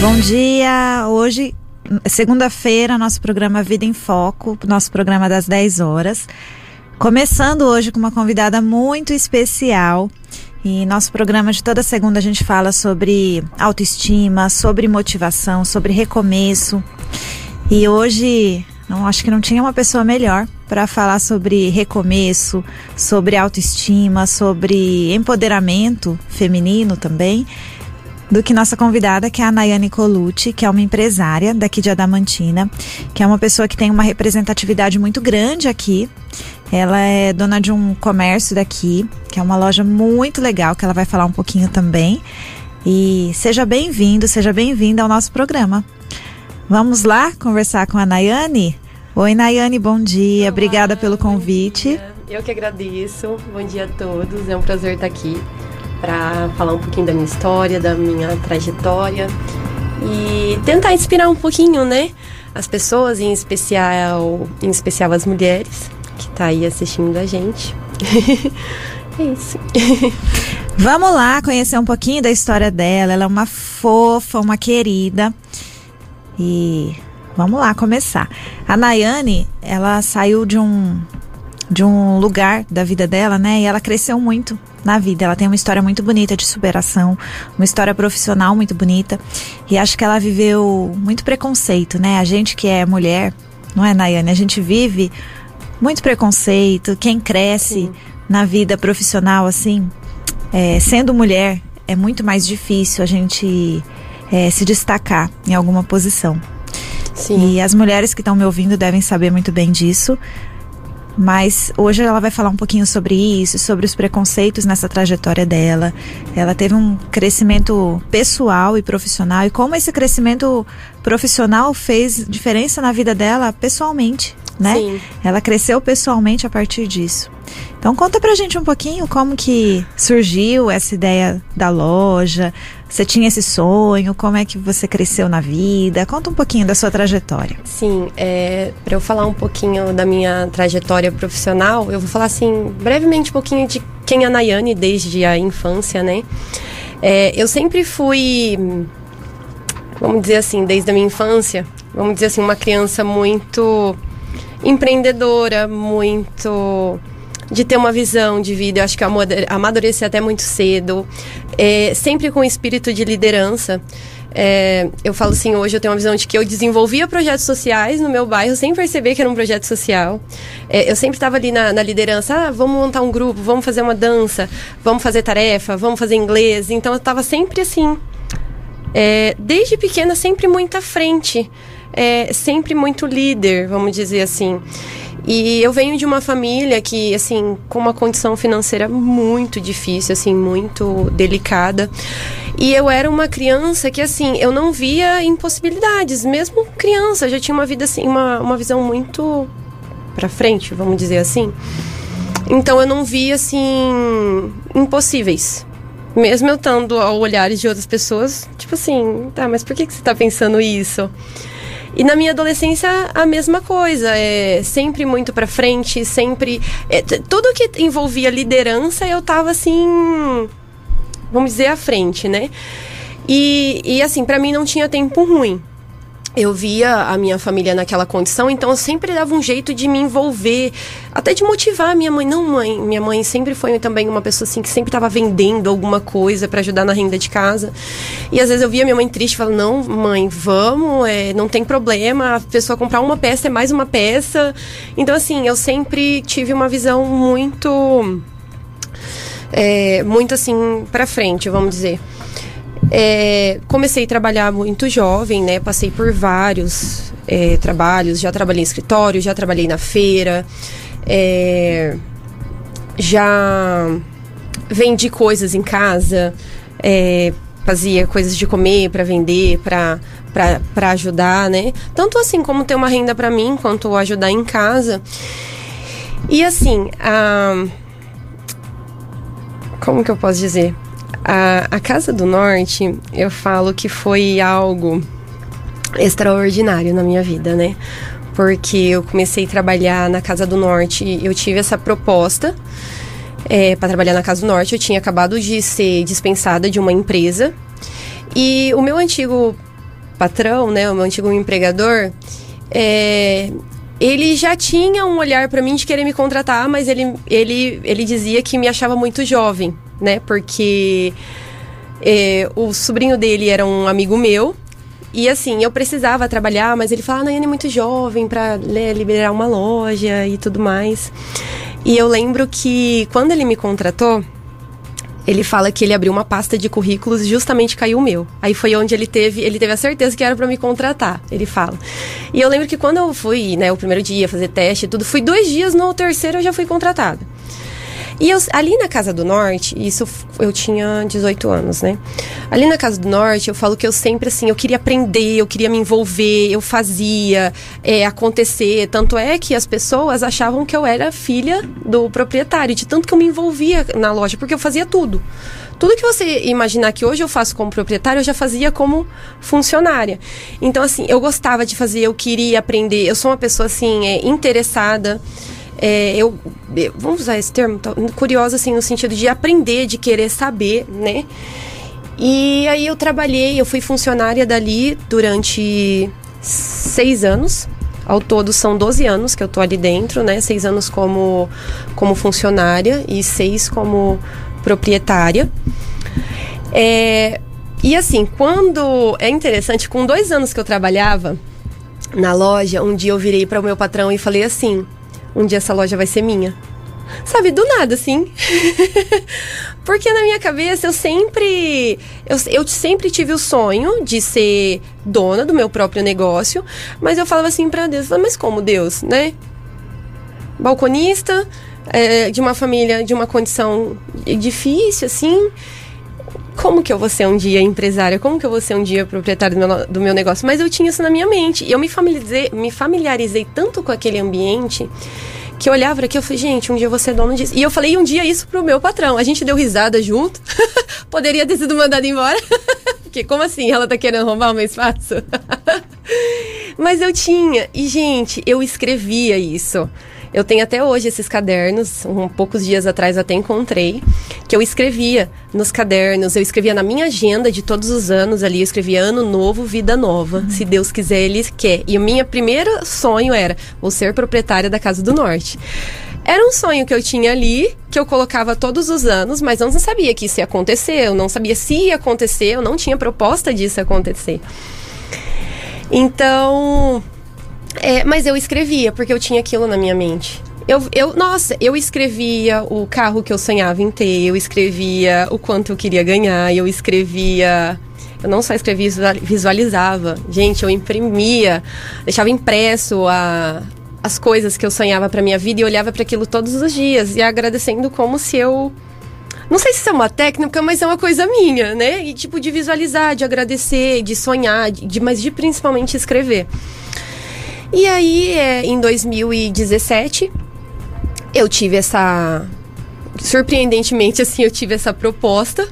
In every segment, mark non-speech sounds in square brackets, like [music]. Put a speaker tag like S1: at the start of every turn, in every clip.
S1: Bom dia. Hoje, segunda-feira, nosso programa Vida em Foco, nosso programa das 10 horas. Começando hoje com uma convidada muito especial. E nosso programa de toda segunda a gente fala sobre autoestima, sobre motivação, sobre recomeço. E hoje, não acho que não tinha uma pessoa melhor para falar sobre recomeço, sobre autoestima, sobre empoderamento feminino também do que nossa convidada, que é a Nayane Colucci, que é uma empresária daqui de Adamantina, que é uma pessoa que tem uma representatividade muito grande aqui. Ela é dona de um comércio daqui, que é uma loja muito legal, que ela vai falar um pouquinho também. E seja bem-vindo, seja bem-vinda ao nosso programa. Vamos lá conversar com a Nayane? Oi, Nayane, bom dia. Olá, Obrigada pelo convite.
S2: Eu que agradeço. Bom dia a todos. É um prazer estar aqui para falar um pouquinho da minha história, da minha trajetória e tentar inspirar um pouquinho, né, as pessoas, em especial, em especial as mulheres que tá aí assistindo a gente. [laughs] é isso. [laughs]
S1: Vamos lá conhecer um pouquinho da história dela. Ela é uma fofa, uma querida. E vamos lá começar. A Nayane, ela saiu de um de um lugar da vida dela, né? E ela cresceu muito na vida. Ela tem uma história muito bonita de superação, uma história profissional muito bonita. E acho que ela viveu muito preconceito, né? A gente que é mulher, não é, Nayane? A gente vive muito preconceito. Quem cresce Sim. na vida profissional, assim, é, sendo mulher, é muito mais difícil a gente é, se destacar em alguma posição. Sim. E as mulheres que estão me ouvindo devem saber muito bem disso. Mas hoje ela vai falar um pouquinho sobre isso, sobre os preconceitos nessa trajetória dela. Ela teve um crescimento pessoal e profissional e como esse crescimento profissional fez diferença na vida dela pessoalmente, né? Sim. Ela cresceu pessoalmente a partir disso. Então conta pra gente um pouquinho como que surgiu essa ideia da loja, você tinha esse sonho? Como é que você cresceu na vida? Conta um pouquinho da sua trajetória.
S2: Sim, é, para eu falar um pouquinho da minha trajetória profissional, eu vou falar assim, brevemente um pouquinho de quem é a Nayane desde a infância, né? É, eu sempre fui, vamos dizer assim, desde a minha infância, vamos dizer assim, uma criança muito empreendedora, muito de ter uma visão de vida. Eu acho que amadurecer até muito cedo, é, sempre com espírito de liderança. É, eu falo assim, hoje eu tenho uma visão de que eu desenvolvia projetos sociais no meu bairro sem perceber que era um projeto social. É, eu sempre estava ali na, na, liderança, ah, vamos montar um grupo, vamos fazer uma dança, vamos fazer tarefa, vamos fazer inglês. Então eu estava sempre assim, é, desde pequena sempre muito à frente, é, sempre muito líder, vamos dizer assim. E eu venho de uma família que, assim, com uma condição financeira muito difícil, assim, muito delicada. E eu era uma criança que, assim, eu não via impossibilidades. Mesmo criança, já tinha uma vida, assim, uma, uma visão muito pra frente, vamos dizer assim. Então eu não via, assim, impossíveis. Mesmo eu estando ao olhares de outras pessoas, tipo assim, tá, mas por que, que você tá pensando isso? E na minha adolescência, a mesma coisa. É sempre muito pra frente, sempre. É, tudo que envolvia liderança, eu tava assim. Vamos dizer, à frente, né? E, e assim, para mim não tinha tempo ruim eu via a minha família naquela condição, então eu sempre dava um jeito de me envolver, até de motivar a minha mãe. Não, mãe, minha mãe sempre foi também uma pessoa assim que sempre estava vendendo alguma coisa para ajudar na renda de casa. E às vezes eu via minha mãe triste, falando: "Não, mãe, vamos, é, não tem problema, a pessoa comprar uma peça é mais uma peça". Então assim, eu sempre tive uma visão muito é, muito assim para frente, vamos dizer. É, comecei a trabalhar muito jovem, né? Passei por vários é, trabalhos. Já trabalhei em escritório, já trabalhei na feira, é, já vendi coisas em casa, é, fazia coisas de comer para vender, para ajudar, né? Tanto assim como ter uma renda para mim, quanto ajudar em casa. E assim, a... como que eu posso dizer? A, a Casa do Norte, eu falo que foi algo extraordinário na minha vida, né? Porque eu comecei a trabalhar na Casa do Norte, eu tive essa proposta é, para trabalhar na Casa do Norte. Eu tinha acabado de ser dispensada de uma empresa e o meu antigo patrão, né, o meu antigo empregador, é, ele já tinha um olhar para mim de querer me contratar, mas ele, ele, ele dizia que me achava muito jovem, né? Porque é, o sobrinho dele era um amigo meu. E assim, eu precisava trabalhar, mas ele falava, ah, Nayane é muito jovem para né, liberar uma loja e tudo mais. E eu lembro que quando ele me contratou, ele fala que ele abriu uma pasta de currículos e justamente caiu o meu. Aí foi onde ele teve, ele teve a certeza que era para me contratar, ele fala. E eu lembro que quando eu fui, né, o primeiro dia fazer teste e tudo, fui dois dias, no terceiro eu já fui contratada. E eu, ali na Casa do Norte, isso eu tinha 18 anos, né? Ali na Casa do Norte, eu falo que eu sempre, assim, eu queria aprender, eu queria me envolver, eu fazia é, acontecer. Tanto é que as pessoas achavam que eu era filha do proprietário, de tanto que eu me envolvia na loja, porque eu fazia tudo. Tudo que você imaginar que hoje eu faço como proprietária, eu já fazia como funcionária. Então, assim, eu gostava de fazer, eu queria aprender. Eu sou uma pessoa, assim, é, interessada. É, eu, vamos usar esse termo, curiosa assim no sentido de aprender, de querer saber, né? E aí eu trabalhei, eu fui funcionária dali durante seis anos. Ao todo são 12 anos que eu tô ali dentro, né? Seis anos como, como funcionária e seis como proprietária. É, e assim, quando. É interessante, com dois anos que eu trabalhava na loja, um dia eu virei para o meu patrão e falei assim: um dia essa loja vai ser minha. Sabe, do nada, assim. [laughs] Porque na minha cabeça eu sempre. Eu, eu sempre tive o sonho de ser dona do meu próprio negócio. Mas eu falava assim pra Deus, mas como Deus, né? Balconista, é, de uma família, de uma condição difícil, assim como que eu vou ser um dia empresária? Como que eu vou ser um dia proprietária do meu, do meu negócio? Mas eu tinha isso na minha mente. E eu me familiarizei, me familiarizei tanto com aquele ambiente que eu olhava aqui eu falei, gente, um dia eu vou ser dono disso. E eu falei um dia isso pro meu patrão. A gente deu risada junto. [laughs] Poderia ter sido mandado embora. [laughs] Porque como assim? Ela tá querendo roubar o meu espaço? [laughs] Mas eu tinha. E, gente, eu escrevia isso. Eu tenho até hoje esses cadernos, um poucos dias atrás até encontrei, que eu escrevia nos cadernos, eu escrevia na minha agenda de todos os anos ali, eu escrevia ano novo, vida nova, uhum. se Deus quiser, ele quer. E o meu primeiro sonho era, vou ser proprietária da Casa do Norte. Era um sonho que eu tinha ali, que eu colocava todos os anos, mas eu não sabia que isso ia acontecer, eu não sabia se ia acontecer, eu não tinha proposta disso acontecer. Então, é, mas eu escrevia, porque eu tinha aquilo na minha mente. Eu, eu, nossa, eu escrevia o carro que eu sonhava em ter, eu escrevia o quanto eu queria ganhar, eu escrevia. Eu não só escrevia, visualizava. Gente, eu imprimia, deixava impresso a, as coisas que eu sonhava para minha vida e olhava para aquilo todos os dias e agradecendo como se eu não sei se isso é uma técnica, mas é uma coisa minha, né? E tipo de visualizar, de agradecer, de sonhar, de, mas de principalmente escrever. E aí, é, em 2017, eu tive essa. Surpreendentemente, assim, eu tive essa proposta.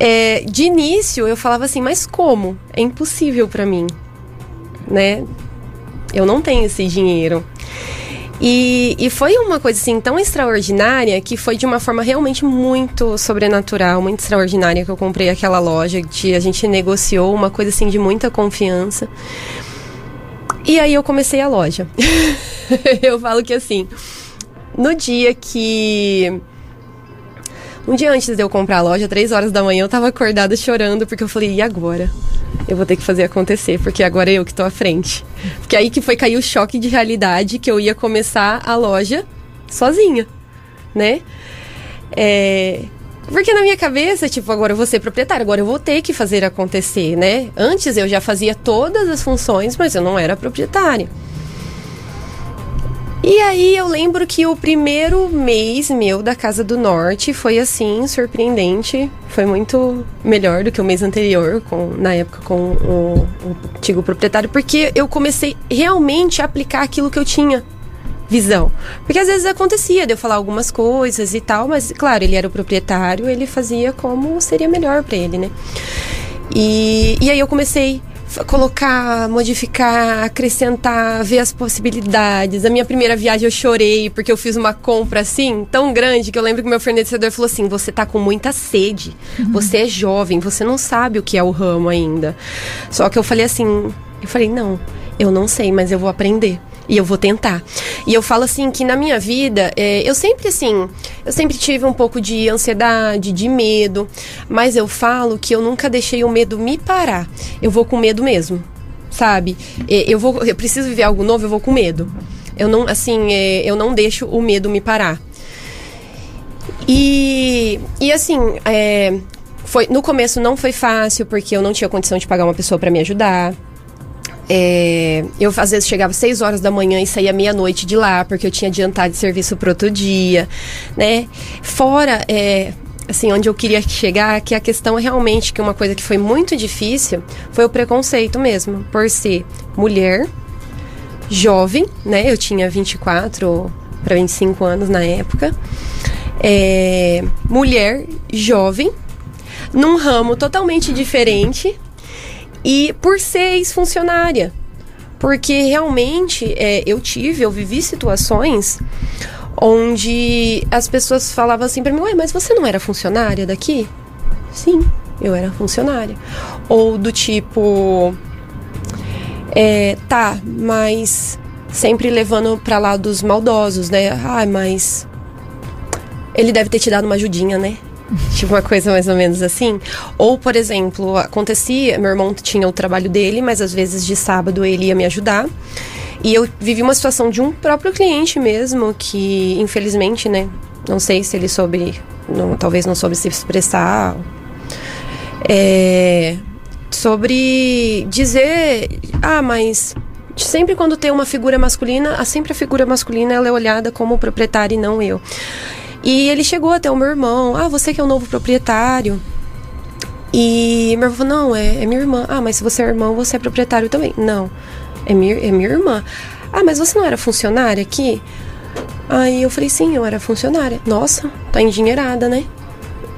S2: É, de início, eu falava assim, mas como? É impossível para mim, né? Eu não tenho esse dinheiro. E, e foi uma coisa assim tão extraordinária que foi de uma forma realmente muito sobrenatural, muito extraordinária que eu comprei aquela loja, que a gente negociou uma coisa assim de muita confiança. E aí eu comecei a loja. [laughs] eu falo que assim, no dia que. Um dia antes de eu comprar a loja, três horas da manhã, eu tava acordada chorando, porque eu falei, e agora? Eu vou ter que fazer acontecer, porque agora é eu que tô à frente. Porque aí que foi cair o choque de realidade que eu ia começar a loja sozinha, né? É, porque na minha cabeça, tipo, agora eu vou ser proprietária, agora eu vou ter que fazer acontecer, né? Antes eu já fazia todas as funções, mas eu não era proprietária. E aí eu lembro que o primeiro mês meu da Casa do Norte foi assim, surpreendente. Foi muito melhor do que o mês anterior, com, na época com o, o antigo proprietário, porque eu comecei realmente a aplicar aquilo que eu tinha visão. Porque às vezes acontecia de eu falar algumas coisas e tal, mas claro, ele era o proprietário, ele fazia como seria melhor para ele, né? E, e aí eu comecei colocar, modificar, acrescentar, ver as possibilidades. A minha primeira viagem eu chorei porque eu fiz uma compra assim tão grande que eu lembro que meu fornecedor falou assim: "Você tá com muita sede. Uhum. Você é jovem, você não sabe o que é o ramo ainda". Só que eu falei assim, eu falei: "Não, eu não sei, mas eu vou aprender". E eu vou tentar. E eu falo assim que na minha vida, é, eu sempre assim, eu sempre tive um pouco de ansiedade, de medo, mas eu falo que eu nunca deixei o medo me parar. Eu vou com medo mesmo, sabe? É, eu vou, eu preciso viver algo novo, eu vou com medo. Eu não, assim, é, eu não deixo o medo me parar. E, e assim, é, foi, no começo não foi fácil, porque eu não tinha condição de pagar uma pessoa para me ajudar. É, eu às vezes chegava às 6 horas da manhã e saía meia-noite de lá, porque eu tinha adiantado de serviço para outro dia, né? Fora, é, assim, onde eu queria chegar, que a questão é realmente que uma coisa que foi muito difícil foi o preconceito mesmo, por ser mulher, jovem, né? Eu tinha 24 para 25 anos na época. É, mulher, jovem, num ramo totalmente diferente, e por ser ex-funcionária. Porque realmente é, eu tive, eu vivi situações onde as pessoas falavam assim para mim: Ué, mas você não era funcionária daqui? Sim, eu era funcionária. Ou do tipo: é, Tá, mas sempre levando para lá dos maldosos, né? Ai, mas ele deve ter te dado uma ajudinha, né? Tipo uma coisa mais ou menos assim. Ou, por exemplo, acontecia, meu irmão tinha o trabalho dele, mas às vezes de sábado ele ia me ajudar. E eu vivi uma situação de um próprio cliente mesmo, que infelizmente, né, não sei se ele soube, não, talvez não soube se expressar. É, sobre dizer, ah, mas sempre quando tem uma figura masculina, sempre a figura masculina ela é olhada como proprietária e não eu. E ele chegou até o meu irmão, ah, você que é o novo proprietário. E meu irmão falou, não, é, é minha irmã. Ah, mas se você é irmão, você é proprietário também. Não, é minha, é minha irmã. Ah, mas você não era funcionária aqui? Aí eu falei, sim, eu era funcionária. Nossa, tá endinheirada, né?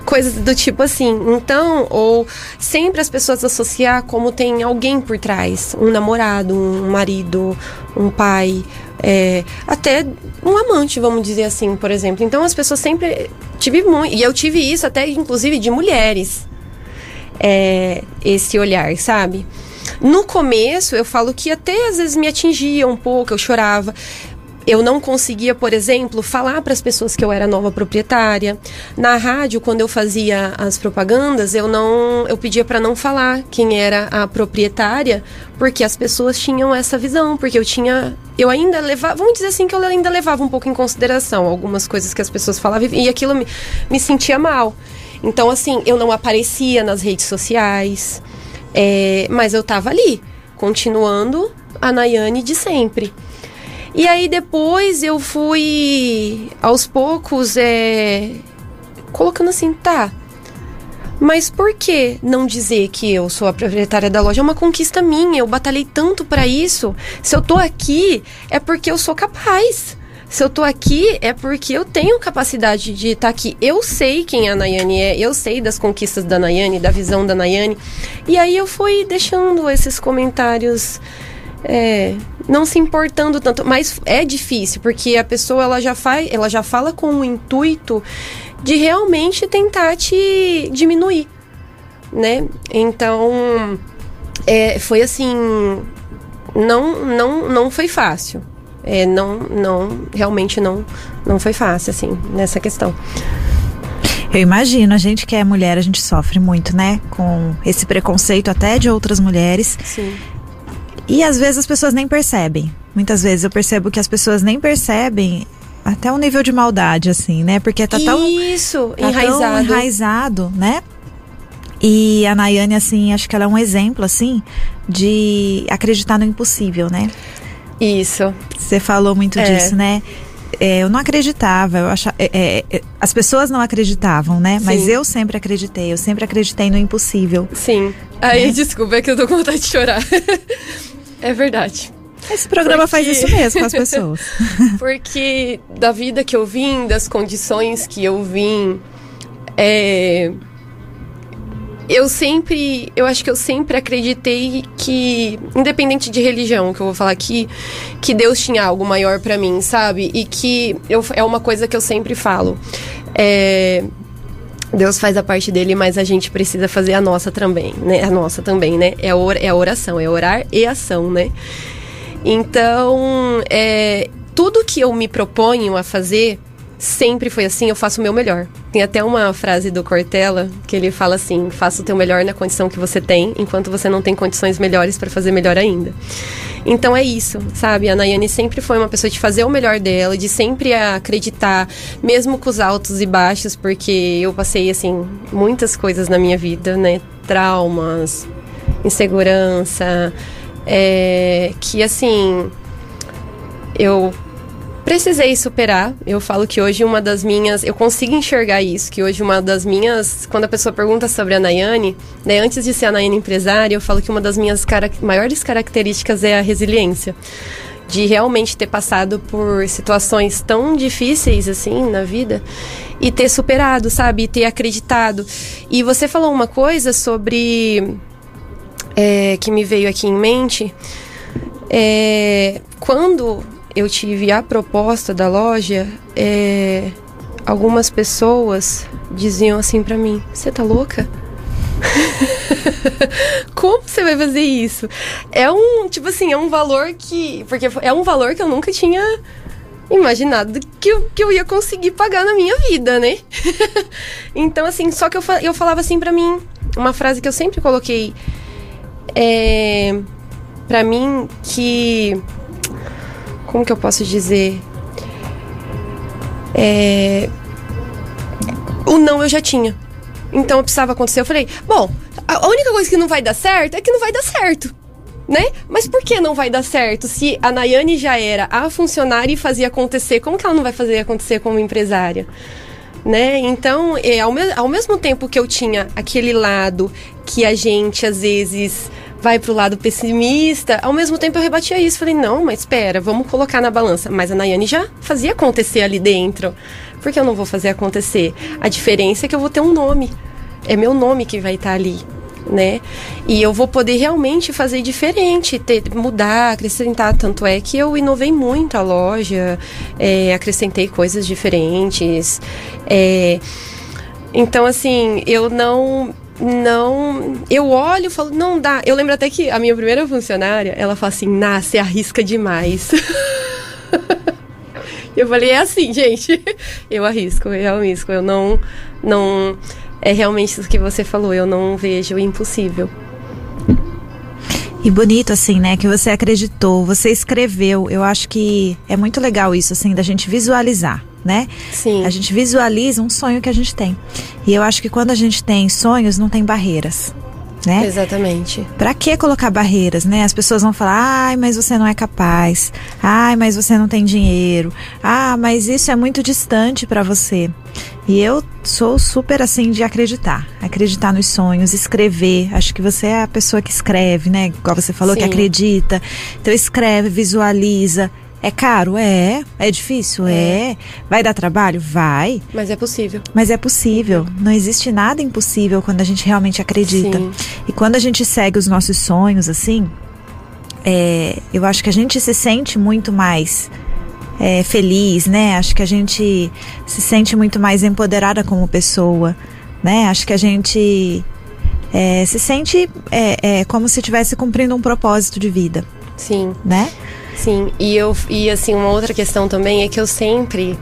S2: Coisas do tipo assim. Então, ou sempre as pessoas associar como tem alguém por trás. Um namorado, um marido, um pai, é, até um amante, vamos dizer assim, por exemplo. Então as pessoas sempre tive muito, e eu tive isso até inclusive de mulheres, é, esse olhar, sabe? No começo eu falo que até às vezes me atingia um pouco, eu chorava eu não conseguia, por exemplo, falar para as pessoas que eu era nova proprietária. Na rádio, quando eu fazia as propagandas, eu não, eu pedia para não falar quem era a proprietária, porque as pessoas tinham essa visão, porque eu tinha, eu ainda levava, vamos dizer assim que eu ainda levava um pouco em consideração algumas coisas que as pessoas falavam e aquilo me, me sentia mal. Então, assim, eu não aparecia nas redes sociais, é, mas eu tava ali, continuando a Nayane de sempre. E aí depois eu fui aos poucos é, colocando assim, tá. Mas por que não dizer que eu sou a proprietária da loja? É uma conquista minha, eu batalhei tanto para isso. Se eu tô aqui, é porque eu sou capaz. Se eu tô aqui, é porque eu tenho capacidade de estar tá aqui. Eu sei quem a Nayane é, eu sei das conquistas da Nayane, da visão da Nayane. E aí eu fui deixando esses comentários é, não se importando tanto, mas é difícil porque a pessoa ela já faz, ela já fala com o intuito de realmente tentar te diminuir, né? Então é, foi assim, não não não foi fácil, é, não não realmente não não foi fácil assim nessa questão.
S1: Eu imagino, a gente que é mulher, a gente sofre muito, né? Com esse preconceito até de outras mulheres.
S2: Sim.
S1: E às vezes as pessoas nem percebem. Muitas vezes eu percebo que as pessoas nem percebem até o nível de maldade, assim, né? Porque tá tão.
S2: Isso,
S1: tá enraizado. Tão enraizado, né? E a Nayane, assim, acho que ela é um exemplo, assim, de acreditar no impossível, né?
S2: Isso.
S1: Você falou muito é. disso, né? É, eu não acreditava, eu achava, é, é, é as pessoas não acreditavam, né? Sim. Mas eu sempre acreditei, eu sempre acreditei no impossível.
S2: Sim. Aí, né? desculpa, é que eu tô com vontade de chorar. [laughs] É verdade.
S1: Esse programa porque... faz isso mesmo com as [laughs] pessoas. [laughs]
S2: porque da vida que eu vim, das condições que eu vim, é... eu sempre, eu acho que eu sempre acreditei que, independente de religião, que eu vou falar aqui, que Deus tinha algo maior para mim, sabe? E que eu, é uma coisa que eu sempre falo. É, Deus faz a parte dele, mas a gente precisa fazer a nossa também, né? A nossa também, né? É, or, é a oração, é orar e ação, né? Então, é, tudo que eu me proponho a fazer, sempre foi assim, eu faço o meu melhor. Tem até uma frase do Cortella que ele fala assim: faça o teu melhor na condição que você tem, enquanto você não tem condições melhores para fazer melhor ainda. Então é isso, sabe? A Nayane sempre foi uma pessoa de fazer o melhor dela, de sempre acreditar, mesmo com os altos e baixos, porque eu passei, assim, muitas coisas na minha vida, né? Traumas, insegurança, é, que assim. Eu precisei superar. Eu falo que hoje uma das minhas. Eu consigo enxergar isso, que hoje uma das minhas. Quando a pessoa pergunta sobre a Nayane, né, antes de ser a Nayane empresária, eu falo que uma das minhas maiores características é a resiliência. De realmente ter passado por situações tão difíceis assim na vida e ter superado, sabe? E ter acreditado. E você falou uma coisa sobre. É, que me veio aqui em mente. É, quando eu tive a proposta da loja, é, algumas pessoas diziam assim para mim: "Você tá louca?" [laughs] Como você vai fazer isso? É um, tipo assim, é um valor que. Porque é um valor que eu nunca tinha imaginado que eu, que eu ia conseguir pagar na minha vida, né? [laughs] então, assim, só que eu, eu falava assim para mim, uma frase que eu sempre coloquei é, para mim que como que eu posso dizer? É, o não eu já tinha. Então precisava acontecer. Eu falei, bom, a única coisa que não vai dar certo é que não vai dar certo. Né? Mas por que não vai dar certo? Se a Nayane já era a funcionária e fazia acontecer, como que ela não vai fazer acontecer como empresária? Né? Então, é, ao, me ao mesmo tempo que eu tinha aquele lado que a gente às vezes vai pro lado pessimista. Ao mesmo tempo eu rebatia isso, falei, não, mas espera, vamos colocar na balança. Mas a Nayane já fazia acontecer ali dentro. Por que eu não vou fazer acontecer? A diferença é que eu vou ter um nome. É meu nome que vai estar tá ali. Né? E eu vou poder realmente fazer diferente, ter, mudar, acrescentar. Tanto é que eu inovei muito a loja, é, acrescentei coisas diferentes. É, então, assim, eu não não. Eu olho e falo, não dá. Eu lembro até que a minha primeira funcionária, ela fala assim: nasce, arrisca demais. [laughs] eu falei, é assim, gente. [laughs] Eu arrisco, eu arrisco. Eu não. não É realmente isso que você falou, eu não vejo impossível.
S1: E bonito, assim, né? Que você acreditou, você escreveu. Eu acho que é muito legal isso, assim, da gente visualizar né?
S2: Sim.
S1: A gente visualiza um sonho que a gente tem. E eu acho que quando a gente tem sonhos, não tem barreiras. Né?
S2: Exatamente.
S1: Para que colocar barreiras, né? As pessoas vão falar: "Ai, mas você não é capaz. Ai, mas você não tem dinheiro. Ah, mas isso é muito distante para você". E eu sou super assim de acreditar, acreditar nos sonhos, escrever. Acho que você é a pessoa que escreve, né? Igual você falou Sim. que acredita. Então escreve, visualiza, é caro? É. É difícil? É. é. Vai dar trabalho? Vai.
S2: Mas é possível.
S1: Mas é possível. Não existe nada impossível quando a gente realmente acredita. Sim. E quando a gente segue os nossos sonhos, assim, é, eu acho que a gente se sente muito mais é, feliz, né? Acho que a gente se sente muito mais empoderada como pessoa, né? Acho que a gente é, se sente é, é, como se estivesse cumprindo um propósito de vida.
S2: Sim.
S1: Né?
S2: Sim, e eu e assim, uma outra questão também é que eu sempre,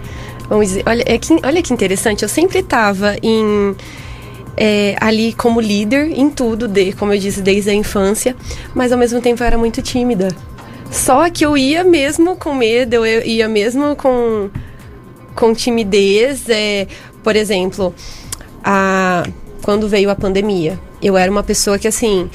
S2: vamos dizer, olha, é que, olha que interessante, eu sempre estava em é, ali como líder em tudo, de, como eu disse, desde a infância, mas ao mesmo tempo eu era muito tímida. Só que eu ia mesmo com medo, eu ia mesmo com, com timidez. É, por exemplo, a, quando veio a pandemia, eu era uma pessoa que assim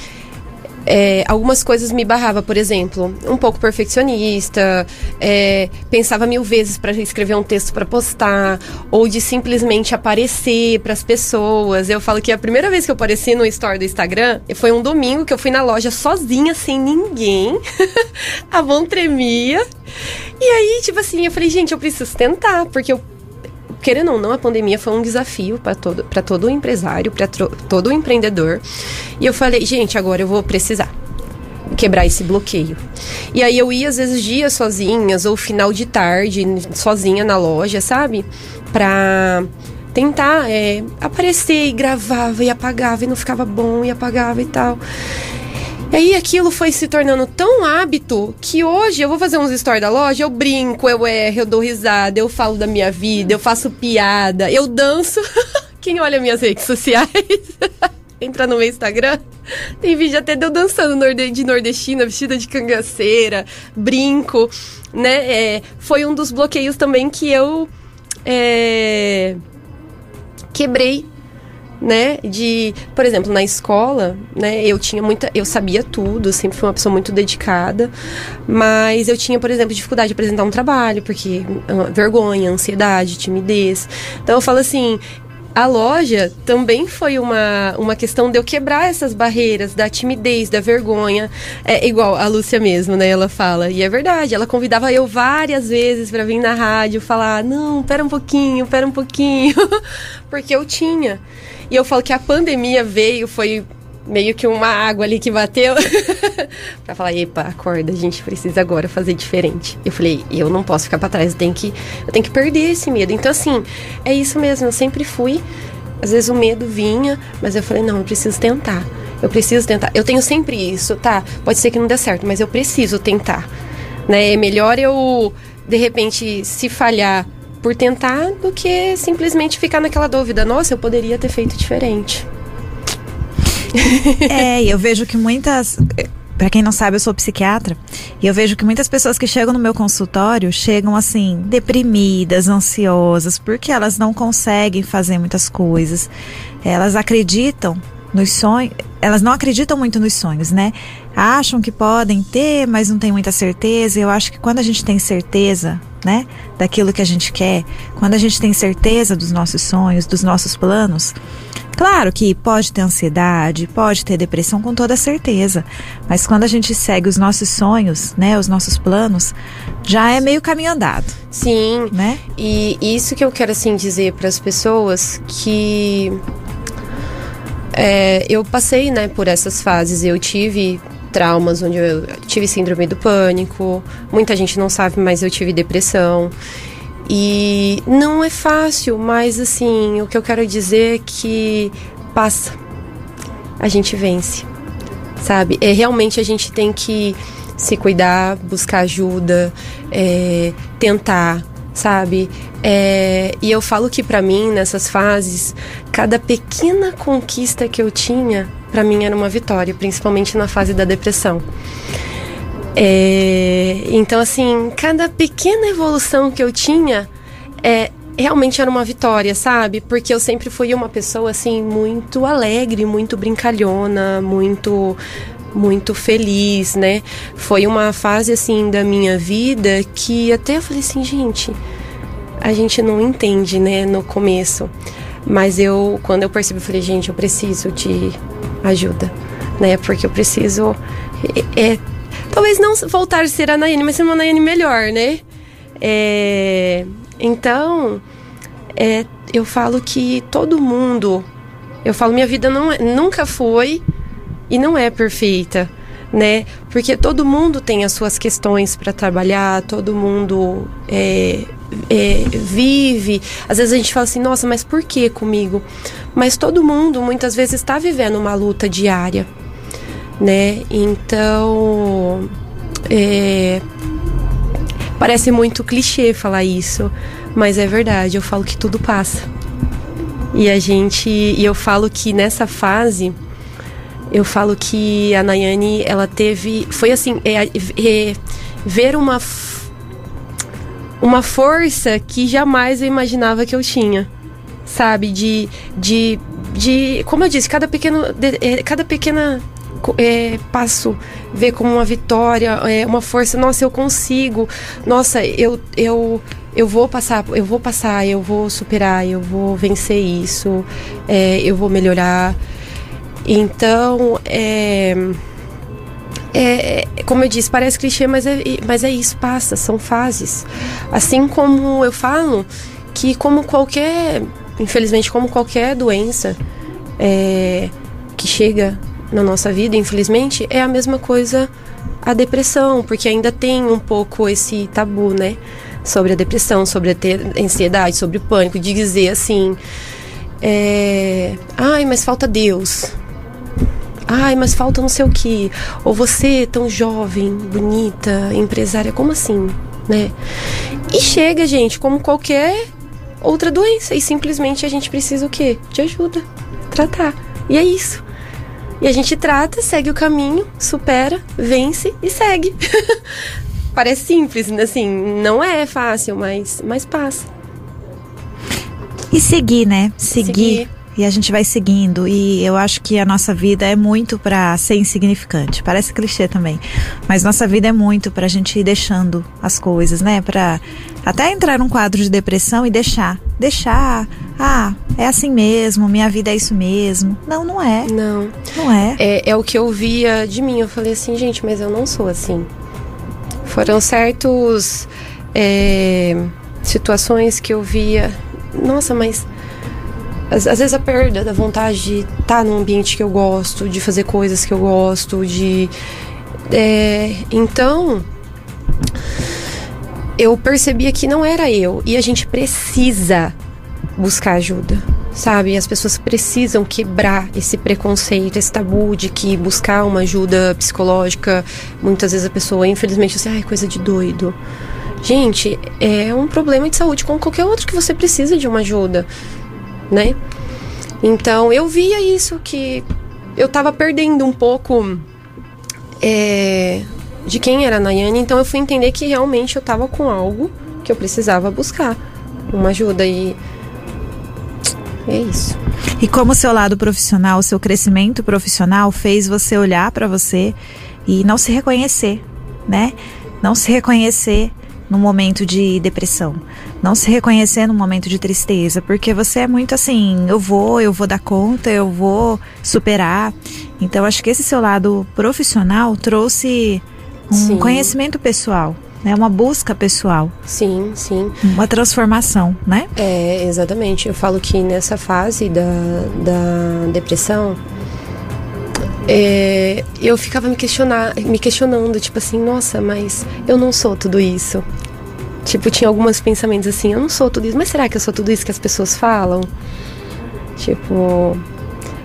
S2: é, algumas coisas me barrava, por exemplo, um pouco perfeccionista, é, pensava mil vezes para escrever um texto para postar, ou de simplesmente aparecer para as pessoas. Eu falo que a primeira vez que eu apareci no story do Instagram foi um domingo que eu fui na loja sozinha, sem ninguém, [laughs] a mão tremia. E aí, tipo assim, eu falei, gente, eu preciso tentar, porque eu querendo ou não, a pandemia foi um desafio para todo, todo empresário, para todo empreendedor. E eu falei, gente, agora eu vou precisar quebrar esse bloqueio. E aí eu ia às vezes dias sozinhas ou final de tarde sozinha na loja, sabe? Pra tentar é, aparecer e gravava e apagava e não ficava bom e apagava e tal. E aí aquilo foi se tornando tão hábito que hoje eu vou fazer uns stories da loja, eu brinco, eu erro, eu dou risada, eu falo da minha vida, eu faço piada, eu danço. [laughs] Quem olha minhas redes sociais, [laughs] entra no meu Instagram, tem vídeo até de eu dançando de nordestina, vestida de cangaceira, brinco, né? É, foi um dos bloqueios também que eu é, quebrei né, de, por exemplo, na escola, né, eu tinha muita, eu sabia tudo, sempre fui uma pessoa muito dedicada, mas eu tinha, por exemplo, dificuldade de apresentar um trabalho, porque ah, vergonha, ansiedade, timidez. Então eu falo assim, a loja também foi uma, uma questão de eu quebrar essas barreiras da timidez, da vergonha. É igual a Lúcia mesmo, né? Ela fala. E é verdade, ela convidava eu várias vezes para vir na rádio falar: não, pera um pouquinho, pera um pouquinho. [laughs] Porque eu tinha. E eu falo que a pandemia veio, foi meio que uma água ali que bateu [laughs] para falar, epa, acorda, a gente precisa agora fazer diferente. Eu falei, eu não posso ficar para trás, eu tenho que eu tenho que perder esse medo. Então assim, é isso mesmo, eu sempre fui às vezes o medo vinha, mas eu falei, não, eu preciso tentar. Eu preciso tentar. Eu tenho sempre isso, tá? Pode ser que não dê certo, mas eu preciso tentar. Né? É melhor eu de repente se falhar por tentar do que simplesmente ficar naquela dúvida, nossa, eu poderia ter feito diferente. [laughs]
S1: é, eu vejo que muitas. Para quem não sabe, eu sou psiquiatra e eu vejo que muitas pessoas que chegam no meu consultório chegam assim, deprimidas, ansiosas, porque elas não conseguem fazer muitas coisas. Elas acreditam nos sonhos, elas não acreditam muito nos sonhos, né? Acham que podem ter, mas não têm muita certeza. Eu acho que quando a gente tem certeza, né, daquilo que a gente quer, quando a gente tem certeza dos nossos sonhos, dos nossos planos, Claro que pode ter ansiedade, pode ter depressão com toda certeza, mas quando a gente segue os nossos sonhos, né, os nossos planos, já é meio caminho andado.
S2: Sim, né? E isso que eu quero assim dizer para as pessoas que é, eu passei, né, por essas fases. Eu tive traumas onde eu tive síndrome do pânico. Muita gente não sabe, mas eu tive depressão. E não é fácil, mas assim, o que eu quero dizer é que passa. A gente vence. Sabe? É realmente a gente tem que se cuidar, buscar ajuda, é, tentar, sabe? É, e eu falo que para mim nessas fases, cada pequena conquista que eu tinha, para mim era uma vitória, principalmente na fase da depressão. É, então, assim, cada pequena evolução que eu tinha é, realmente era uma vitória, sabe? Porque eu sempre fui uma pessoa, assim, muito alegre, muito brincalhona, muito muito feliz, né? Foi uma fase assim da minha vida que até eu falei assim, gente, a gente não entende, né, no começo. Mas eu, quando eu percebi, eu falei, gente, eu preciso de ajuda, né? Porque eu preciso é, é Talvez não voltar a ser a Nayane, mas ser uma Nayane melhor, né? É, então, é, eu falo que todo mundo. Eu falo, minha vida não, é, nunca foi e não é perfeita, né? Porque todo mundo tem as suas questões para trabalhar, todo mundo é, é, vive. Às vezes a gente fala assim, nossa, mas por que comigo? Mas todo mundo muitas vezes está vivendo uma luta diária né? Então, é, parece muito clichê falar isso, mas é verdade. Eu falo que tudo passa. E a gente, e eu falo que nessa fase, eu falo que a Nayane, ela teve, foi assim, é, é, ver uma uma força que jamais eu imaginava que eu tinha, sabe? De, de, de como eu disse, cada pequeno, de, é, cada pequena é, passo ver como uma vitória, é, uma força. Nossa, eu consigo. Nossa, eu, eu, eu vou passar, eu vou passar, eu vou superar, eu vou vencer isso, é, eu vou melhorar. Então, é, é, como eu disse, parece clichê, mas é, mas é isso, passa, são fases. Assim como eu falo que como qualquer, infelizmente, como qualquer doença é, que chega na nossa vida, infelizmente, é a mesma coisa a depressão, porque ainda tem um pouco esse tabu, né? Sobre a depressão, sobre a ansiedade, sobre o pânico, de dizer assim. É, Ai, mas falta Deus. Ai, mas falta não sei o que. Ou você, tão jovem, bonita, empresária, como assim? Né? E chega, gente, como qualquer outra doença. E simplesmente a gente precisa o quê? De ajuda. Tratar. E é isso. E a gente trata, segue o caminho, supera, vence e segue. [laughs] Parece simples, assim, não é fácil, mas, mas passa.
S1: E seguir, né? Seguir. seguir. E a gente vai seguindo. E eu acho que a nossa vida é muito para ser insignificante. Parece clichê também. Mas nossa vida é muito pra gente ir deixando as coisas, né? Pra até entrar num quadro de depressão e deixar. Deixar. Ah, é assim mesmo, minha vida é isso mesmo. Não, não é.
S2: Não.
S1: Não é.
S2: É, é o que eu via de mim. Eu falei assim, gente, mas eu não sou assim. Foram certos é, situações que eu via. Nossa, mas às, às, vezes a perda da vontade de estar tá num ambiente que eu gosto, de fazer coisas que eu gosto, de. É, então eu percebia que não era eu. E a gente precisa buscar ajuda, sabe? As pessoas precisam quebrar esse preconceito, esse tabu de que buscar uma ajuda psicológica, muitas vezes a pessoa, infelizmente, assim, ai, coisa de doido. Gente, é um problema de saúde como qualquer outro que você precisa de uma ajuda, né? Então eu via isso que eu tava perdendo um pouco é, de quem era a Nayane, então eu fui entender que realmente eu tava com algo que eu precisava buscar uma ajuda e é isso.
S1: E como o seu lado profissional, o seu crescimento profissional fez você olhar para você e não se reconhecer, né? Não se reconhecer no momento de depressão, não se reconhecer no momento de tristeza, porque você é muito assim, eu vou, eu vou dar conta, eu vou superar. Então acho que esse seu lado profissional trouxe um sim. conhecimento pessoal, né? Uma busca pessoal.
S2: Sim, sim.
S1: Uma transformação, né?
S2: É, exatamente. Eu falo que nessa fase da, da depressão, é, eu ficava me, questionar, me questionando, tipo assim, nossa, mas eu não sou tudo isso. Tipo, tinha alguns pensamentos assim, eu não sou tudo isso, mas será que eu sou tudo isso que as pessoas falam? Tipo.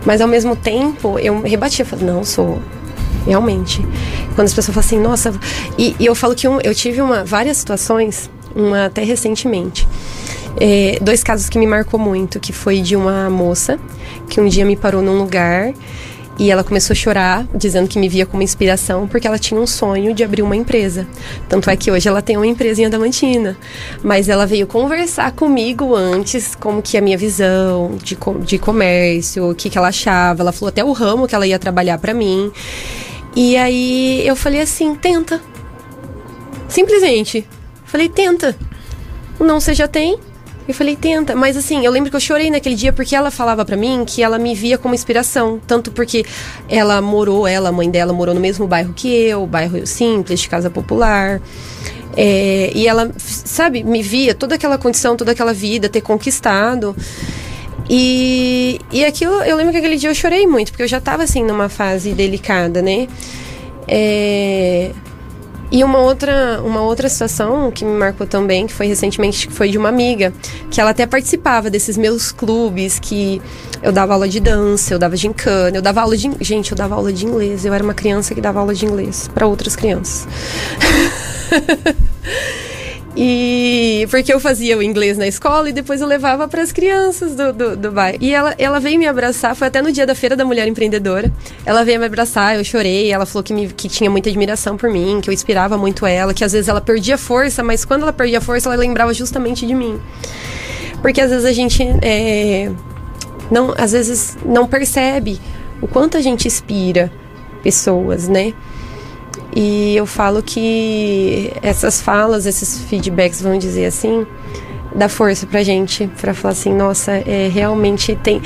S2: Mas ao mesmo tempo, eu rebatia, falei, não, sou realmente. Quando as pessoas falam assim, nossa. E, e eu falo que um, eu tive uma, várias situações, uma até recentemente. É, dois casos que me marcou muito, que foi de uma moça que um dia me parou num lugar e ela começou a chorar, dizendo que me via como inspiração, porque ela tinha um sonho de abrir uma empresa. Tanto é que hoje ela tem uma empresa em Adamantina. Mas ela veio conversar comigo antes, como que a minha visão de, de comércio, o que, que ela achava. Ela falou até o ramo que ela ia trabalhar para mim. E aí eu falei assim: tenta. Simplesmente. Falei: tenta. Não, você já tem? Eu falei, tenta. Mas assim, eu lembro que eu chorei naquele dia porque ela falava para mim que ela me via como inspiração. Tanto porque ela morou, ela, a mãe dela, morou no mesmo bairro que eu, bairro simples, de casa popular. É, e ela, sabe, me via toda aquela condição, toda aquela vida, ter conquistado. E, e aquilo, eu lembro que aquele dia eu chorei muito, porque eu já tava assim numa fase delicada, né? É, e uma outra, uma outra situação que me marcou também, que foi recentemente, que foi de uma amiga, que ela até participava desses meus clubes, que eu dava aula de dança, eu dava gincana, eu dava aula de. Gente, eu dava aula de inglês. Eu era uma criança que dava aula de inglês para outras crianças. [laughs] E porque eu fazia o inglês na escola e depois eu levava para as crianças do, do, do, bairro. E ela, ela veio me abraçar, foi até no dia da Feira da Mulher Empreendedora. Ela veio me abraçar, eu chorei, ela falou que, me, que tinha muita admiração por mim, que eu inspirava muito ela, que às vezes ela perdia força, mas quando ela perdia força, ela lembrava justamente de mim. Porque às vezes a gente é, não, às vezes não percebe o quanto a gente inspira pessoas, né? E eu falo que essas falas, esses feedbacks, vamos dizer assim, dá força pra gente, pra falar assim, nossa, é, realmente tem.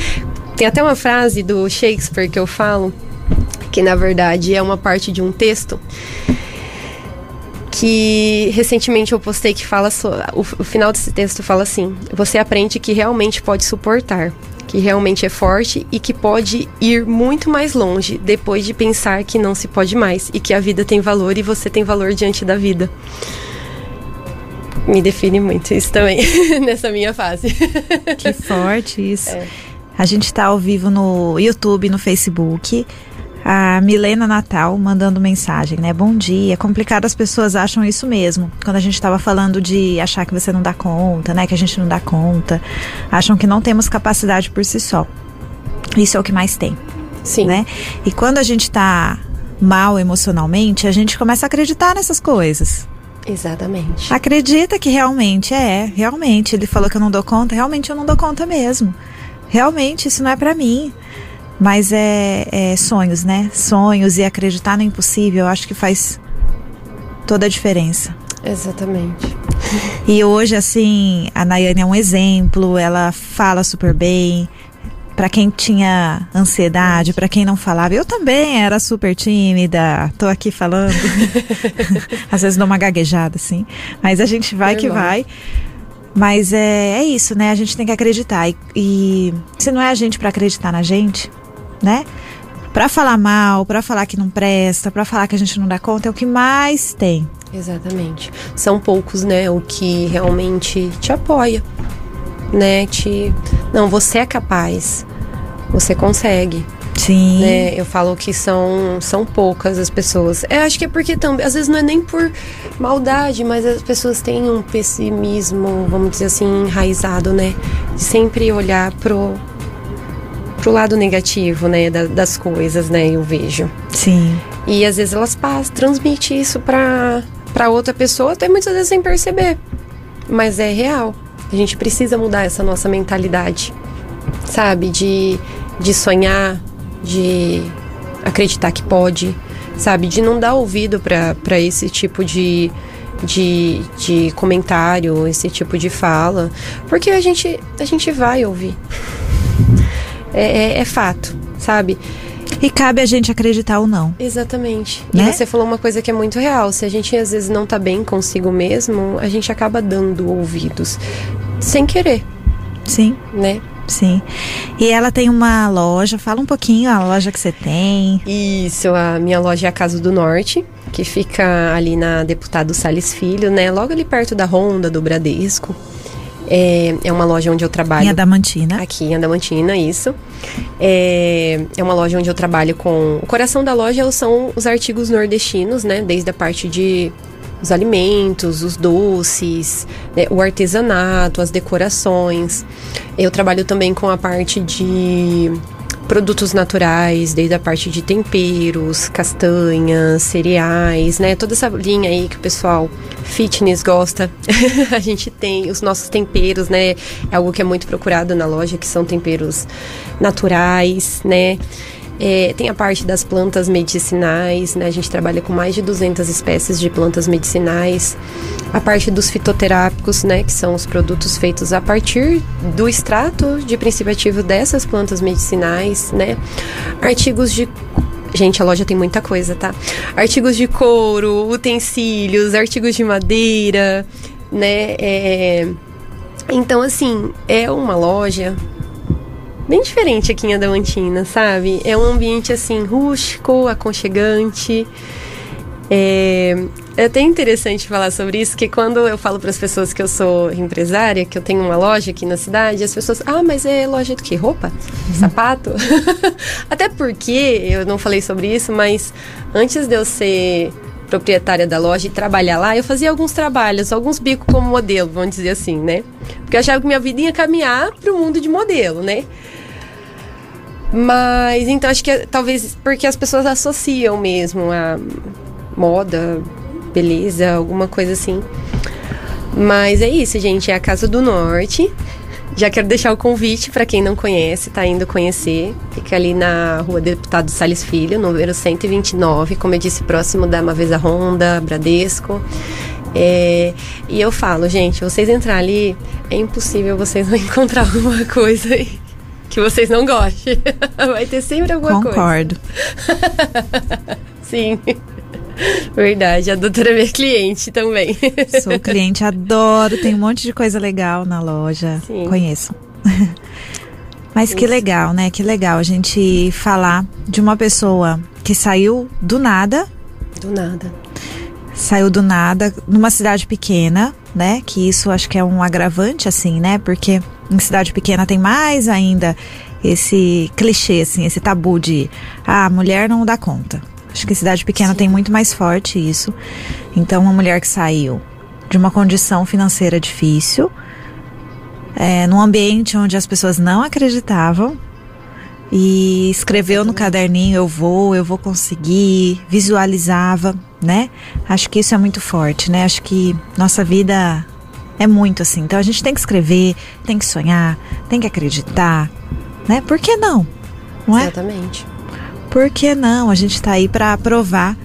S2: Tem até uma frase do Shakespeare que eu falo, que na verdade é uma parte de um texto, que recentemente eu postei que fala so, o, o final desse texto fala assim: você aprende que realmente pode suportar, que realmente é forte e que pode ir muito mais longe depois de pensar que não se pode mais e que a vida tem valor e você tem valor diante da vida. Me define muito isso também [laughs] nessa minha fase.
S1: Que forte isso. [laughs] É. A gente está ao vivo no YouTube, no Facebook a Milena Natal mandando mensagem, né? Bom dia. Complicado as pessoas acham isso mesmo. Quando a gente estava falando de achar que você não dá conta, né? Que a gente não dá conta. Acham que não temos capacidade por si só. Isso é o que mais tem.
S2: Sim.
S1: Né? E quando a gente está mal emocionalmente, a gente começa a acreditar nessas coisas.
S2: Exatamente.
S1: Acredita que realmente é, realmente. Ele falou que eu não dou conta, realmente eu não dou conta mesmo. Realmente isso não é para mim. Mas é, é sonhos, né? Sonhos e acreditar no impossível, eu acho que faz toda a diferença.
S2: Exatamente.
S1: E hoje, assim, a Nayane é um exemplo, ela fala super bem. Para quem tinha ansiedade, para quem não falava, eu também era super tímida, tô aqui falando. [laughs] Às vezes dou uma gaguejada, assim. Mas a gente vai que vai. Mas é, é isso, né? A gente tem que acreditar. E, e se não é a gente para acreditar na gente, né? Para falar mal, para falar que não presta, para falar que a gente não dá conta, é o que mais tem.
S2: Exatamente. São poucos, né, o que realmente te apoia, né? Te Não, você é capaz. Você consegue.
S1: Sim.
S2: Né? Eu falo que são, são poucas as pessoas. Eu acho que é porque também, às vezes não é nem por maldade, mas as pessoas têm um pessimismo, vamos dizer assim, enraizado, né? De sempre olhar pro, pro lado negativo, né, da, das coisas, né, eu vejo.
S1: Sim.
S2: E às vezes elas passam, transmitem isso pra, pra outra pessoa, até muitas vezes sem perceber. Mas é real. A gente precisa mudar essa nossa mentalidade, sabe? De, de sonhar, de acreditar que pode, sabe? De não dar ouvido para esse tipo de, de, de comentário, esse tipo de fala, porque a gente, a gente vai ouvir é, é, é fato, sabe?
S1: E cabe a gente acreditar ou não.
S2: Exatamente.
S1: Né?
S2: E você falou uma coisa que é muito real. Se a gente às vezes não tá bem consigo mesmo, a gente acaba dando ouvidos sem querer.
S1: Sim.
S2: Né?
S1: Sim. E ela tem uma loja, fala um pouquinho a loja que você tem.
S2: Isso, a minha loja é a Casa do Norte, que fica ali na Deputado Sales Filho, né? Logo ali perto da Honda, do Bradesco. É, é uma loja onde eu trabalho.
S1: Em Adamantina.
S2: Aqui em Adamantina, isso. É, é uma loja onde eu trabalho com. O coração da loja são os artigos nordestinos, né? Desde a parte de os alimentos, os doces, né, o artesanato, as decorações. Eu trabalho também com a parte de produtos naturais, desde a parte de temperos, castanhas, cereais, né? Toda essa linha aí que o pessoal fitness gosta. [laughs] a gente tem os nossos temperos, né? É algo que é muito procurado na loja, que são temperos naturais, né? É, tem a parte das plantas medicinais, né? A gente trabalha com mais de 200 espécies de plantas medicinais. A parte dos fitoterápicos, né? Que são os produtos feitos a partir do extrato de princípio ativo dessas plantas medicinais, né? Artigos de Gente, a loja tem muita coisa, tá? Artigos de couro, utensílios, artigos de madeira, né? É... Então, assim, é uma loja bem diferente aqui em Adamantina, sabe? É um ambiente assim rústico, aconchegante. É, é até interessante falar sobre isso, que quando eu falo para as pessoas que eu sou empresária, que eu tenho uma loja aqui na cidade, as pessoas, ah, mas é loja do que? Roupa? Uhum. Sapato? [laughs] até porque, eu não falei sobre isso, mas antes de eu ser proprietária da loja e trabalhar lá, eu fazia alguns trabalhos, alguns bicos como modelo, vamos dizer assim, né? Porque eu achava que minha vida ia caminhar para o mundo de modelo, né? Mas então acho que é, talvez porque as pessoas associam mesmo a moda, beleza, alguma coisa assim. Mas é isso, gente, é a Casa do Norte. Já quero deixar o convite para quem não conhece, tá indo conhecer. Fica ali na Rua Deputado Salles Filho, número 129, como eu disse, próximo da Mavesa Honda, Bradesco. É, e eu falo, gente, vocês entrar ali, é impossível vocês não [laughs] encontrar alguma coisa aí que vocês não gostem. [laughs] Vai ter sempre alguma
S1: Concordo.
S2: coisa. Concordo. [laughs] Sim. Verdade, a doutora é minha cliente também.
S1: Sou cliente, adoro, tem um monte de coisa legal na loja. Sim. Conheço. [laughs] Mas Isso. que legal, né? Que legal a gente falar de uma pessoa que saiu do nada.
S2: Do nada.
S1: Saiu do nada, numa cidade pequena, né? Que isso acho que é um agravante, assim, né? Porque em cidade pequena tem mais ainda esse clichê, assim, esse tabu de ah, mulher não dá conta. Acho que cidade pequena Sim. tem muito mais forte isso. Então, uma mulher que saiu de uma condição financeira difícil, é, num ambiente onde as pessoas não acreditavam, e escreveu no caderninho eu vou, eu vou conseguir, visualizava, né? Acho que isso é muito forte, né? Acho que nossa vida é muito assim. Então a gente tem que escrever, tem que sonhar, tem que acreditar, né? Por que não?
S2: Não é? Exatamente.
S1: Por que não? A gente está aí para provar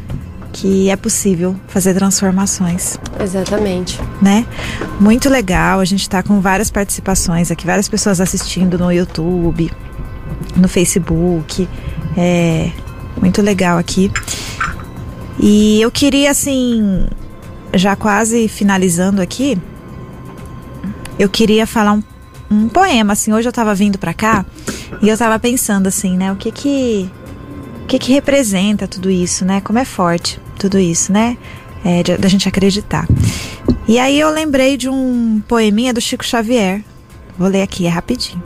S1: que é possível fazer transformações.
S2: Exatamente.
S1: Né? Muito legal. A gente está com várias participações aqui, várias pessoas assistindo no YouTube, no Facebook. É muito legal aqui. E eu queria, assim, já quase finalizando aqui, eu queria falar um, um poema. Assim, hoje eu estava vindo para cá e eu estava pensando, assim, né, o que que. O que que representa tudo isso, né? Como é forte tudo isso, né? É, da gente acreditar. E aí eu lembrei de um poeminha do Chico Xavier. Vou ler aqui, é rapidinho.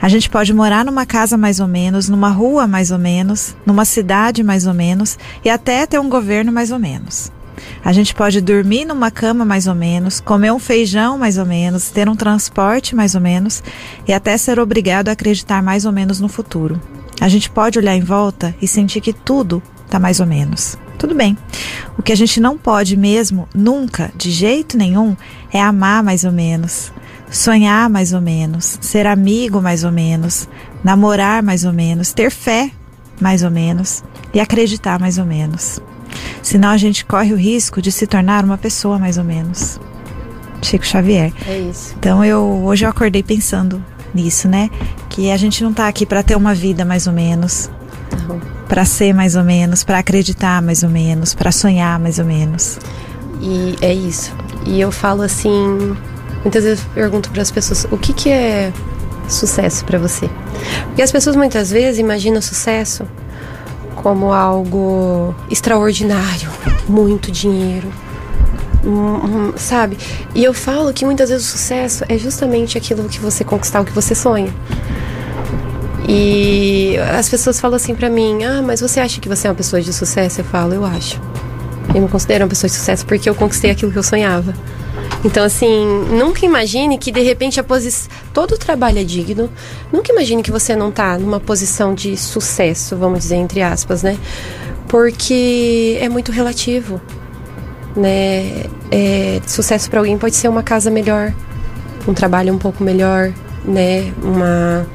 S1: A gente pode morar numa casa mais ou menos, numa rua mais ou menos, numa cidade mais ou menos e até ter um governo mais ou menos. A gente pode dormir numa cama mais ou menos, comer um feijão mais ou menos, ter um transporte mais ou menos e até ser obrigado a acreditar mais ou menos no futuro. A gente pode olhar em volta e sentir que tudo está mais ou menos. Tudo bem. O que a gente não pode mesmo, nunca, de jeito nenhum, é amar mais ou menos sonhar mais ou menos, ser amigo mais ou menos, namorar mais ou menos, ter fé mais ou menos e acreditar mais ou menos. Senão a gente corre o risco de se tornar uma pessoa mais ou menos. Chico Xavier.
S2: É isso.
S1: Então eu hoje eu acordei pensando nisso, né? Que a gente não tá aqui para ter uma vida mais ou menos, para ser mais ou menos, para acreditar mais ou menos, para sonhar mais ou menos.
S2: E é isso. E eu falo assim, Muitas vezes eu pergunto para as pessoas o que, que é sucesso para você. Porque as pessoas muitas vezes imaginam sucesso como algo extraordinário, muito dinheiro, sabe? E eu falo que muitas vezes o sucesso é justamente aquilo que você conquistar, o que você sonha. E as pessoas falam assim para mim: "Ah, mas você acha que você é uma pessoa de sucesso?" Eu falo: "Eu acho. Eu me considero uma pessoa de sucesso porque eu conquistei aquilo que eu sonhava." Então, assim, nunca imagine que de repente a posição. Todo trabalho é digno. Nunca imagine que você não está numa posição de sucesso, vamos dizer, entre aspas, né? Porque é muito relativo. Né? É, sucesso para alguém pode ser uma casa melhor, um trabalho um pouco melhor, né? Uma.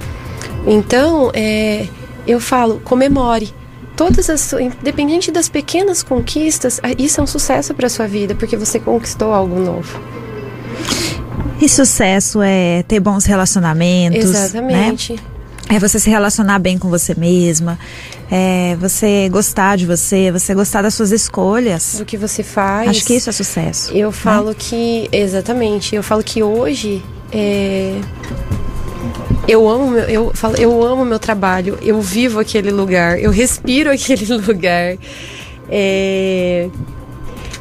S2: Então, é, eu falo, comemore todas as independente das pequenas conquistas, isso é um sucesso para sua vida, porque você conquistou algo novo.
S1: E sucesso é ter bons relacionamentos.
S2: Né? Exatamente.
S1: Né? É você se relacionar bem com você mesma, é você gostar de você, você gostar das suas escolhas.
S2: Do que você faz.
S1: Acho que isso é sucesso.
S2: Eu né? falo que, exatamente, eu falo que hoje é, eu amo meu, eu falo, eu amo meu trabalho, eu vivo aquele lugar, eu respiro [laughs] aquele lugar. É,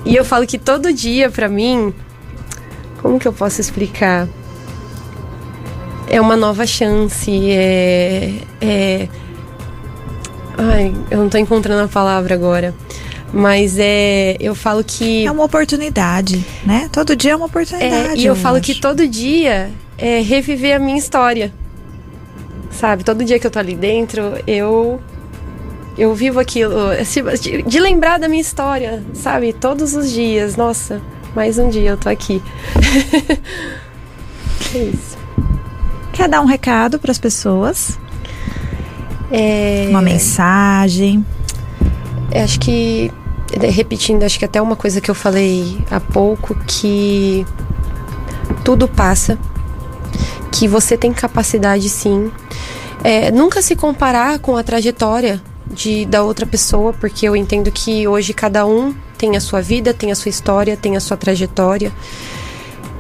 S2: e eu falo que todo dia para mim como que eu posso explicar? É uma nova chance, é, é. Ai, eu não tô encontrando a palavra agora. Mas é. Eu falo que.
S1: É uma oportunidade, né? Todo dia é uma oportunidade.
S2: É, e eu, eu falo acho. que todo dia é reviver a minha história. Sabe? Todo dia que eu tô ali dentro, eu. Eu vivo aquilo. De, de lembrar da minha história, sabe? Todos os dias. Nossa mais um dia eu tô aqui. [laughs] é isso.
S1: Quer dar um recado para as pessoas?
S2: É...
S1: Uma mensagem?
S2: É, acho que repetindo, acho que até uma coisa que eu falei há pouco que tudo passa, que você tem capacidade sim. É, nunca se comparar com a trajetória de da outra pessoa, porque eu entendo que hoje cada um tem a sua vida, tem a sua história, tem a sua trajetória.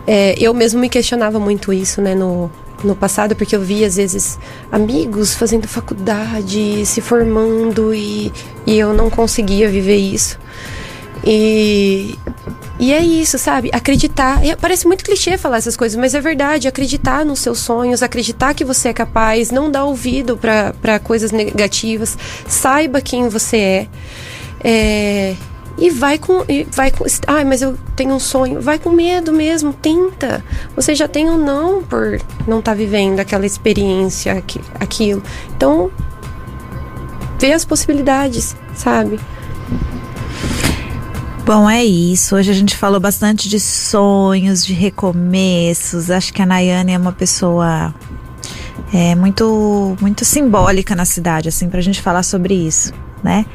S2: É, eu mesmo me questionava muito isso, né, no, no passado, porque eu via às vezes amigos fazendo faculdade, se formando e, e eu não conseguia viver isso. E, e é isso, sabe? Acreditar. parece muito clichê falar essas coisas, mas é verdade. Acreditar nos seus sonhos, acreditar que você é capaz, não dar ouvido para coisas negativas. Saiba quem você é. é e vai com, e vai com. Ai, mas eu tenho um sonho. Vai com medo mesmo, tenta. Você já tem um não por não estar tá vivendo aquela experiência, aquilo. Então, vê as possibilidades, sabe?
S1: Bom, é isso. Hoje a gente falou bastante de sonhos, de recomeços. Acho que a Nayane é uma pessoa é, muito, muito simbólica na cidade, assim, pra gente falar sobre isso, né?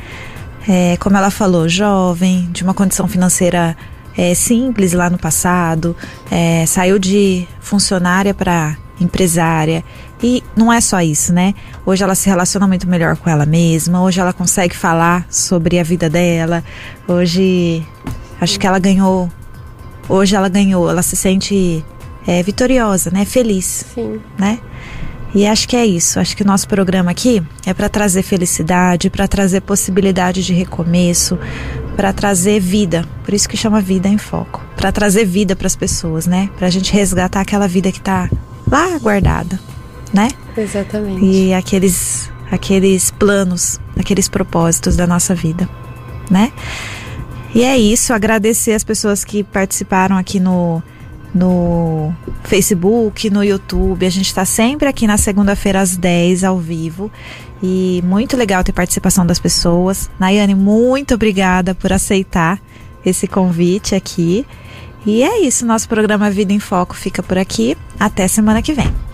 S1: É, como ela falou, jovem, de uma condição financeira é, simples lá no passado, é, saiu de funcionária para empresária. E não é só isso, né? Hoje ela se relaciona muito melhor com ela mesma, hoje ela consegue falar sobre a vida dela. Hoje acho que ela ganhou. Hoje ela ganhou, ela se sente é, vitoriosa, né? Feliz.
S2: Sim.
S1: Né? E acho que é isso. Acho que o nosso programa aqui é para trazer felicidade, para trazer possibilidade de recomeço, para trazer vida. Por isso que chama Vida em Foco. Para trazer vida para as pessoas, né? Para a gente resgatar aquela vida que está lá guardada, né?
S2: Exatamente.
S1: E aqueles aqueles planos, aqueles propósitos da nossa vida, né? E é isso, agradecer as pessoas que participaram aqui no no Facebook, no YouTube. A gente está sempre aqui na segunda-feira às 10 ao vivo. E muito legal ter participação das pessoas. Nayane, muito obrigada por aceitar esse convite aqui. E é isso, nosso programa Vida em Foco fica por aqui. Até semana que vem.